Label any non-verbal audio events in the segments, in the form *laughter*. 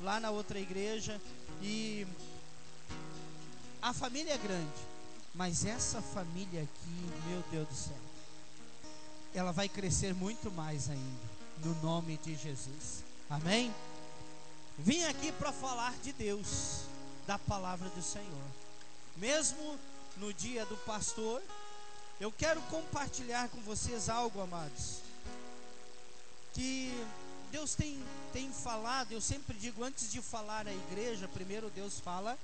lá na outra igreja e a família é grande, mas essa família aqui, meu Deus do céu, ela vai crescer muito mais ainda, no nome de Jesus. Amém? Vim aqui para falar de Deus, da palavra do Senhor. Mesmo no dia do pastor, eu quero compartilhar com vocês algo, amados, que Deus tem, tem falado. Eu sempre digo, antes de falar à igreja, primeiro Deus fala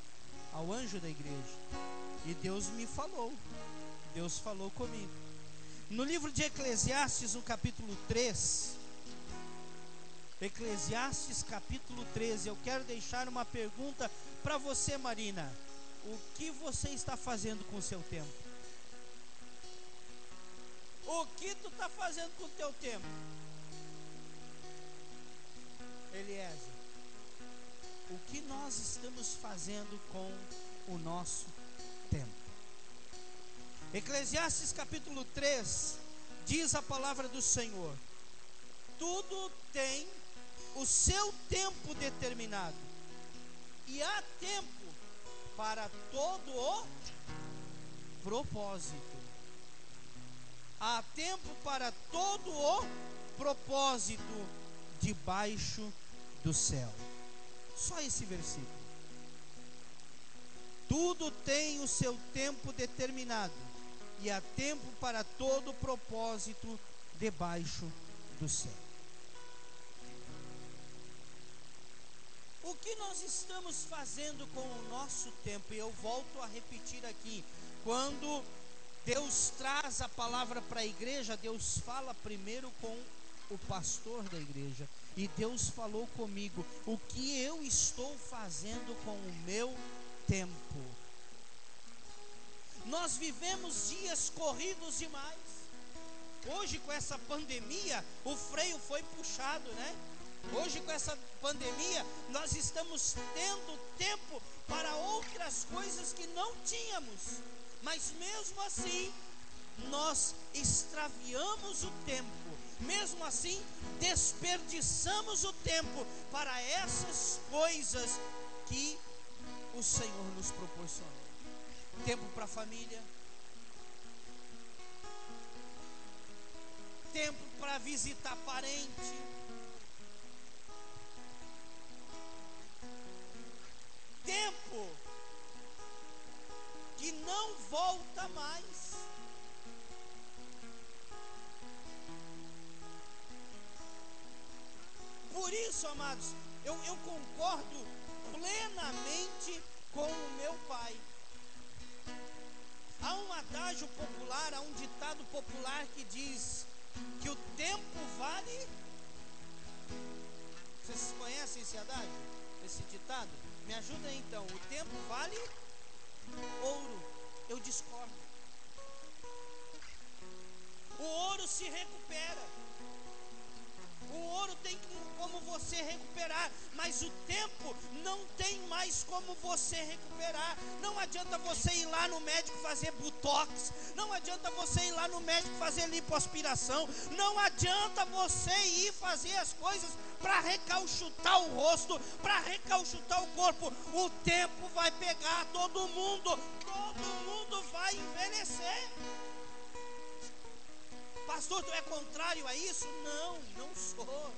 ao anjo da igreja. E Deus me falou, Deus falou comigo. No livro de Eclesiastes, no capítulo 3, Eclesiastes capítulo 13, eu quero deixar uma pergunta para você, Marina. O que você está fazendo com o seu tempo? O que tu está fazendo com o teu tempo? Eliezer, o que nós estamos fazendo com o nosso tempo? Eclesiastes capítulo 3 diz a palavra do Senhor: tudo tem o seu tempo determinado, e há tempo para todo o propósito há tempo para todo o propósito debaixo do céu. Só esse versículo. Tudo tem o seu tempo determinado, e há tempo para todo propósito debaixo do céu. O que nós estamos fazendo com o nosso tempo? E eu volto a repetir aqui: quando Deus traz a palavra para a igreja, Deus fala primeiro com o pastor da igreja. E Deus falou comigo o que eu estou fazendo com o meu tempo. Nós vivemos dias corridos demais. Hoje, com essa pandemia, o freio foi puxado, né? Hoje, com essa pandemia, nós estamos tendo tempo para outras coisas que não tínhamos. Mas mesmo assim, nós extraviamos o tempo, mesmo assim, desperdiçamos o tempo para essas coisas que o Senhor nos proporcionou tempo para a família, tempo para visitar parente. Tempo que não volta mais. Isso, amados, eu, eu concordo plenamente com o meu pai. Há um adágio popular, há um ditado popular que diz que o tempo vale. Vocês conhecem esse adágio? Esse ditado? Me ajuda aí então. O tempo vale ouro. Eu discordo. O ouro se recupera. O ouro tem como você recuperar, mas o tempo não tem mais como você recuperar. Não adianta você ir lá no médico fazer botox, não adianta você ir lá no médico fazer lipoaspiração, não adianta você ir fazer as coisas para recalchutar o rosto, para recalchutar o corpo. O tempo vai pegar todo mundo, todo mundo vai envelhecer. Pastor, tu é contrário a isso? Não, não sou.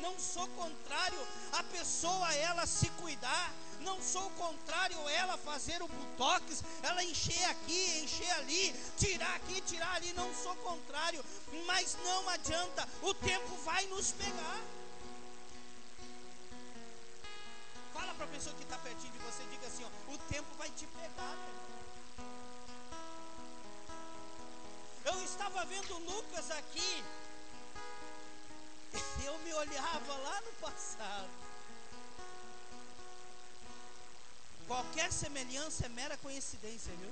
Não sou contrário a pessoa ela se cuidar. Não sou contrário a ela fazer o botox, ela encher aqui, encher ali, tirar aqui, tirar ali. Não sou contrário, mas não adianta, o tempo vai nos pegar. Fala para a pessoa que está pertinho de você, diga assim: ó, o tempo vai te pegar, meu Eu estava vendo Lucas aqui. *laughs* Eu me olhava lá no passado. Qualquer semelhança é mera coincidência, viu?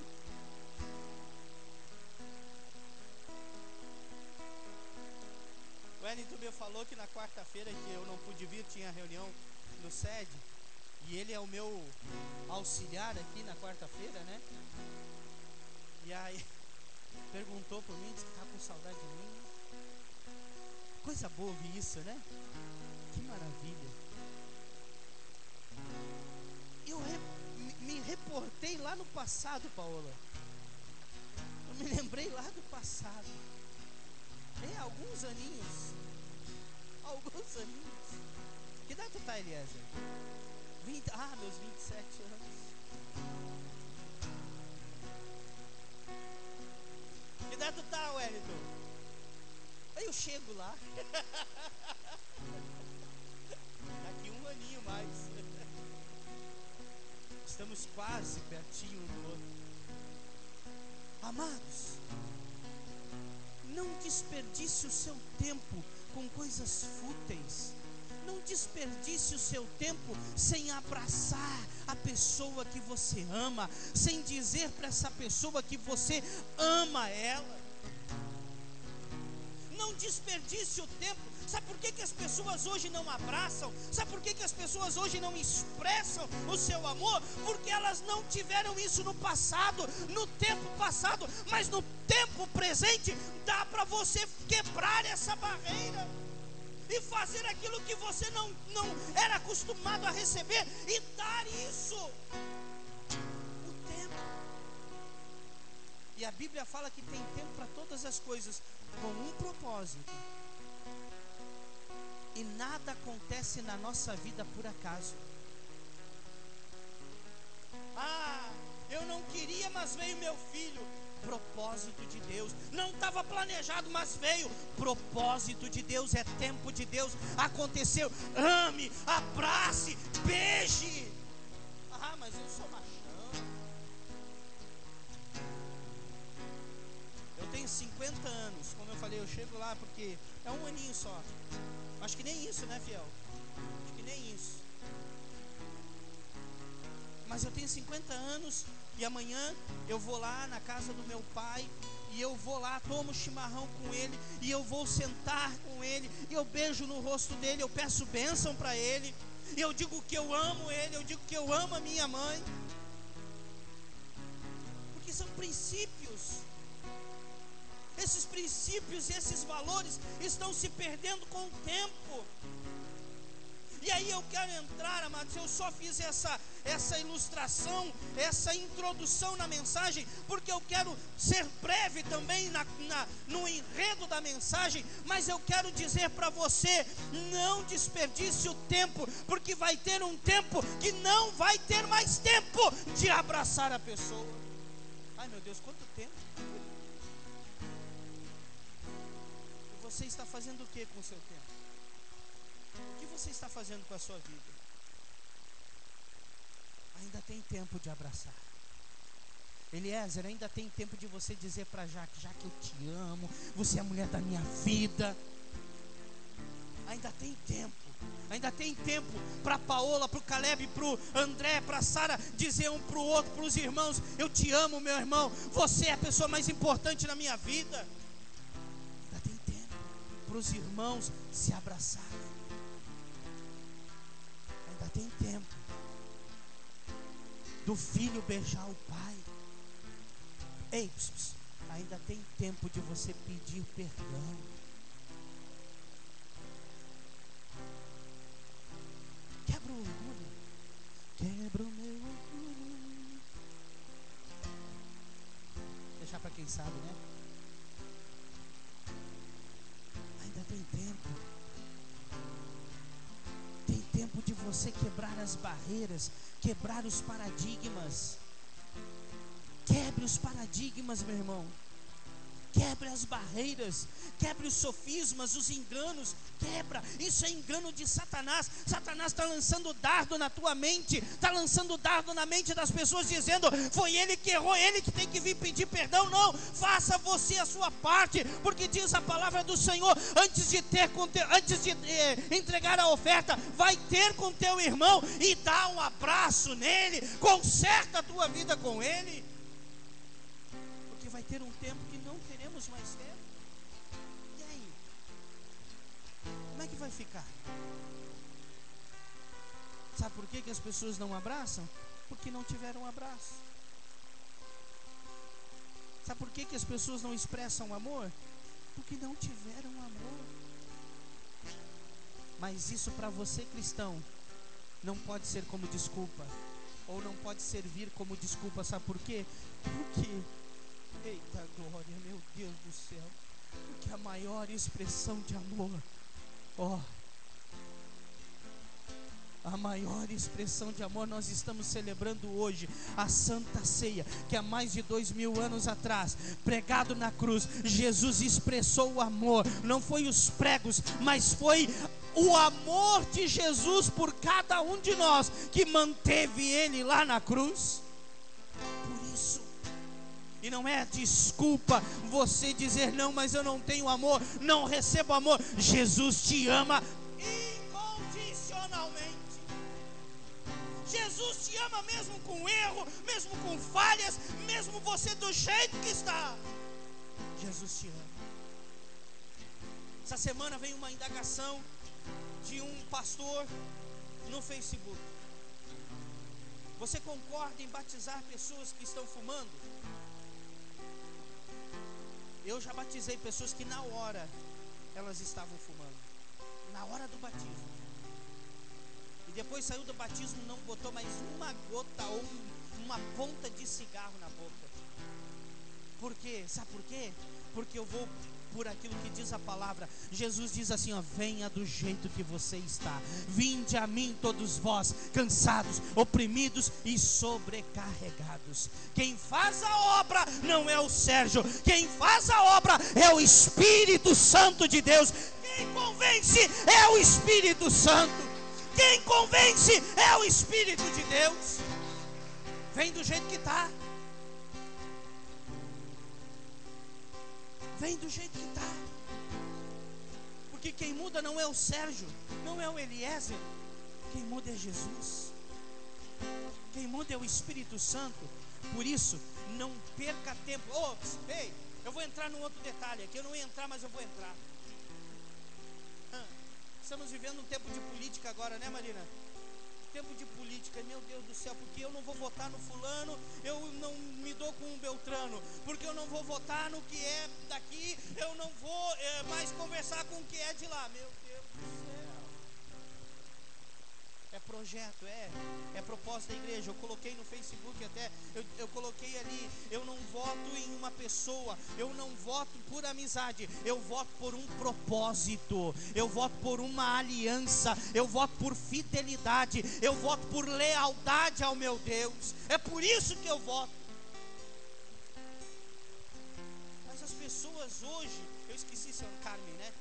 O Wellington me falou que na quarta-feira que eu não pude vir, tinha reunião no SED. E ele é o meu auxiliar aqui na quarta-feira, né? E aí *laughs* perguntou por mim, disse que está com saudade de mim. Coisa boa ouvir isso, né? Que maravilha. Eu re, me reportei lá no passado, Paola. Eu me lembrei lá do passado. É, alguns aninhos. *laughs* Alguns aninhos. Que data tá, Eliezer? 20, ah, meus 27 anos. Idade tu tá, Wellington? Aí eu chego lá. *laughs* Daqui um aninho mais. Estamos quase pertinho um do outro. Amados, não desperdice o seu tempo com coisas fúteis. Não desperdice o seu tempo sem abraçar a pessoa que você ama, sem dizer para essa pessoa que você ama ela. Não desperdice o tempo. Sabe por que, que as pessoas hoje não abraçam? Sabe por que, que as pessoas hoje não expressam o seu amor? Porque elas não tiveram isso no passado, no tempo passado, mas no tempo presente dá para você quebrar essa barreira e fazer aquilo que você não, não era acostumado a receber e dar isso. O tempo. E a Bíblia fala que tem tempo para todas as coisas, com um propósito. E nada acontece na nossa vida por acaso. Ah, eu não queria, mas veio meu filho. Propósito de Deus. Não estava planejado, mas veio. Propósito de Deus, é tempo de Deus. Aconteceu. Ame, abrace, beije. Ah, mas eu sou machão. Eu tenho 50 anos. Como eu falei, eu chego lá porque é um aninho só. Acho que nem isso, né, fiel? Acho que nem isso. Mas eu tenho 50 anos e amanhã eu vou lá na casa do meu pai e eu vou lá, tomo chimarrão com ele e eu vou sentar com ele e eu beijo no rosto dele, eu peço bênção para ele. E eu digo que eu amo ele, eu digo que eu amo a minha mãe. Porque são princípios. Esses princípios e esses valores estão se perdendo com o tempo. E aí eu quero entrar, amados, eu só fiz essa, essa ilustração, essa introdução na mensagem, porque eu quero ser breve também na, na no enredo da mensagem, mas eu quero dizer para você: não desperdice o tempo, porque vai ter um tempo que não vai ter mais tempo de abraçar a pessoa. Ai meu Deus, quanto tempo! Você está fazendo o que com o seu tempo? O que você está fazendo com a sua vida? Ainda tem tempo de abraçar. Eliezer, ainda tem tempo de você dizer para Jaque, Jaque, eu te amo, você é a mulher da minha vida. Ainda tem tempo. Ainda tem tempo para Paola, para o Caleb, para o André, para Sara dizer um para o outro, para os irmãos: Eu te amo, meu irmão. Você é a pessoa mais importante na minha vida para os irmãos se abraçarem. Ainda tem tempo do filho beijar o pai. Ei, ainda tem tempo de você pedir perdão. Quebra o orgulho. Quebra o meu orgulho. Deixar para quem sabe, né? Tempo de você quebrar as barreiras, quebrar os paradigmas. Quebre os paradigmas, meu irmão. Quebre as barreiras, quebre os sofismas, os enganos, quebra. Isso é engano de Satanás. Satanás está lançando dardo na tua mente, está lançando dardo na mente das pessoas, dizendo: foi ele que errou, ele que tem que vir pedir perdão. Não, faça você a sua parte, porque diz a palavra do Senhor: antes de ter, antes de eh, entregar a oferta, vai ter com teu irmão e dá um abraço nele, conserta a tua vida com ele, porque vai ter um tempo que temos mais tempo. E aí? Como é que vai ficar? Sabe por que, que as pessoas não abraçam? Porque não tiveram um abraço. Sabe por que, que as pessoas não expressam amor? Porque não tiveram amor. Mas isso para você cristão não pode ser como desculpa. ou não pode servir como desculpa, sabe por quê? Porque, eita glória, meu Deus do céu, porque a maior expressão de amor, ó, a maior expressão de amor nós estamos celebrando hoje, a Santa Ceia, que há mais de dois mil anos atrás, pregado na cruz, Jesus expressou o amor, não foi os pregos, mas foi o amor de Jesus por cada um de nós que manteve ele lá na cruz. Por isso, e não é desculpa você dizer não, mas eu não tenho amor, não recebo amor. Jesus te ama incondicionalmente. Jesus te ama mesmo com erro, mesmo com falhas, mesmo você do jeito que está. Jesus te ama. Essa semana vem uma indagação de um pastor no Facebook. Você concorda em batizar pessoas que estão fumando? Eu já batizei pessoas que na hora elas estavam fumando. Na hora do batismo. E depois saiu do batismo, não botou mais uma gota ou uma ponta de cigarro na boca. Por quê? Sabe por quê? Porque eu vou por aquilo que diz a palavra. Jesus diz assim: ó, venha do jeito que você está. Vinde a mim todos vós, cansados, oprimidos e sobrecarregados. Quem faz a obra não é o Sérgio, quem faz a obra é o Espírito Santo de Deus. Quem convence é o Espírito Santo. Quem convence é o Espírito de Deus. Vem do jeito que está. Vem do jeito que está. Porque quem muda não é o Sérgio, não é o Eliezer. Quem muda é Jesus. Quem muda é o Espírito Santo. Por isso, não perca tempo. Ops, ei, eu vou entrar num outro detalhe aqui. Eu não ia entrar, mas eu vou entrar. Estamos vivendo um tempo de política agora, né, Marina? Tempo de política, meu Deus do céu, porque eu não vou votar no fulano, eu não me dou com o Beltrano, porque eu não vou votar no que é daqui, eu não vou é, mais conversar com o que é de lá, meu Deus do céu. É projeto, é, é propósito da igreja. Eu coloquei no Facebook até, eu, eu coloquei ali, eu não voto em uma pessoa, eu não voto por amizade, eu voto por um propósito, eu voto por uma aliança, eu voto por fidelidade, eu voto por lealdade ao meu Deus. É por isso que eu voto. Mas as pessoas hoje, eu esqueci seu Carmen, né?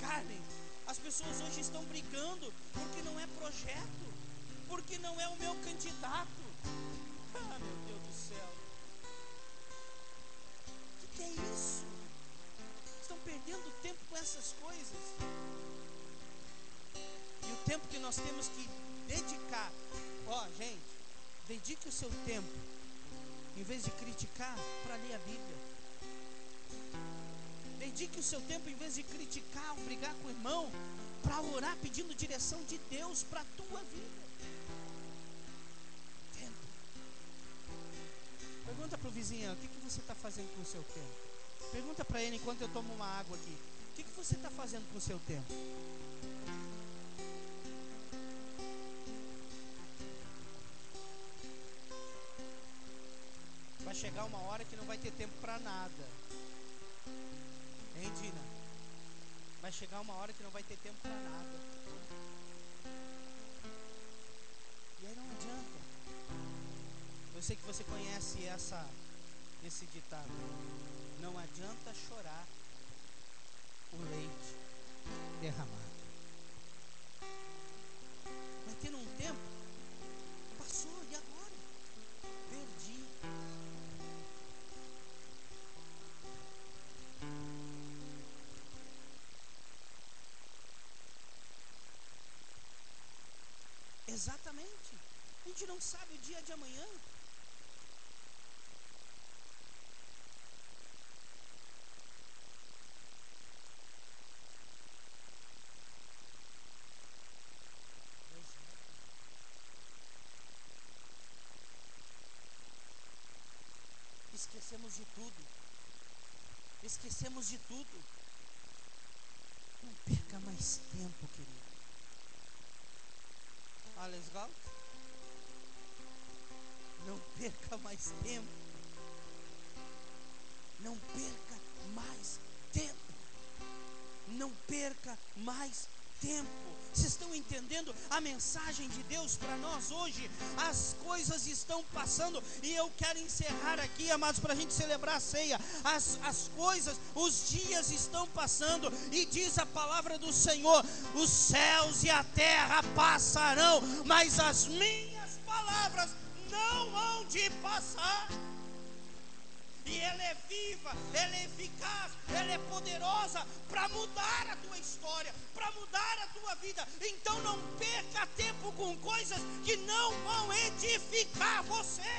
Carmen, as pessoas hoje estão brigando porque não é projeto, porque não é o meu candidato. Ah, meu Deus do céu. O que, é isso? Estão perdendo tempo com essas coisas. E o tempo que nós temos que dedicar. Ó, oh, gente, dedique o seu tempo, em vez de criticar, para ler a Bíblia. Dedique o seu tempo, em vez de criticar brigar com o irmão, para orar pedindo direção de Deus para a tua vida. Tempo. Pergunta para o vizinho: o que, que você está fazendo com o seu tempo? Pergunta para ele enquanto eu tomo uma água aqui: o que, que você está fazendo com o seu tempo? Vai chegar uma hora que não vai ter tempo para nada. Hein, Dina? Vai chegar uma hora que não vai ter tempo para nada. E aí não adianta. Eu sei que você conhece essa, esse ditado. Não adianta chorar o leite derramado. Vai ter um tempo, gente não sabe o dia de amanhã. Esquecemos de tudo. Esquecemos de tudo. Não perca mais tempo, querido. Alles legal? Não perca mais tempo. Não perca mais tempo. Não perca mais tempo. Vocês estão entendendo a mensagem de Deus para nós hoje? As coisas estão passando e eu quero encerrar aqui, amados, para a gente celebrar a ceia. As, as coisas, os dias estão passando e diz a palavra do Senhor: os céus e a terra passarão, mas as minhas palavras não hão de passar. E ela é viva, ela é eficaz, ela é poderosa para mudar a tua história, para mudar a tua vida. Então não perca tempo com coisas que não vão edificar você.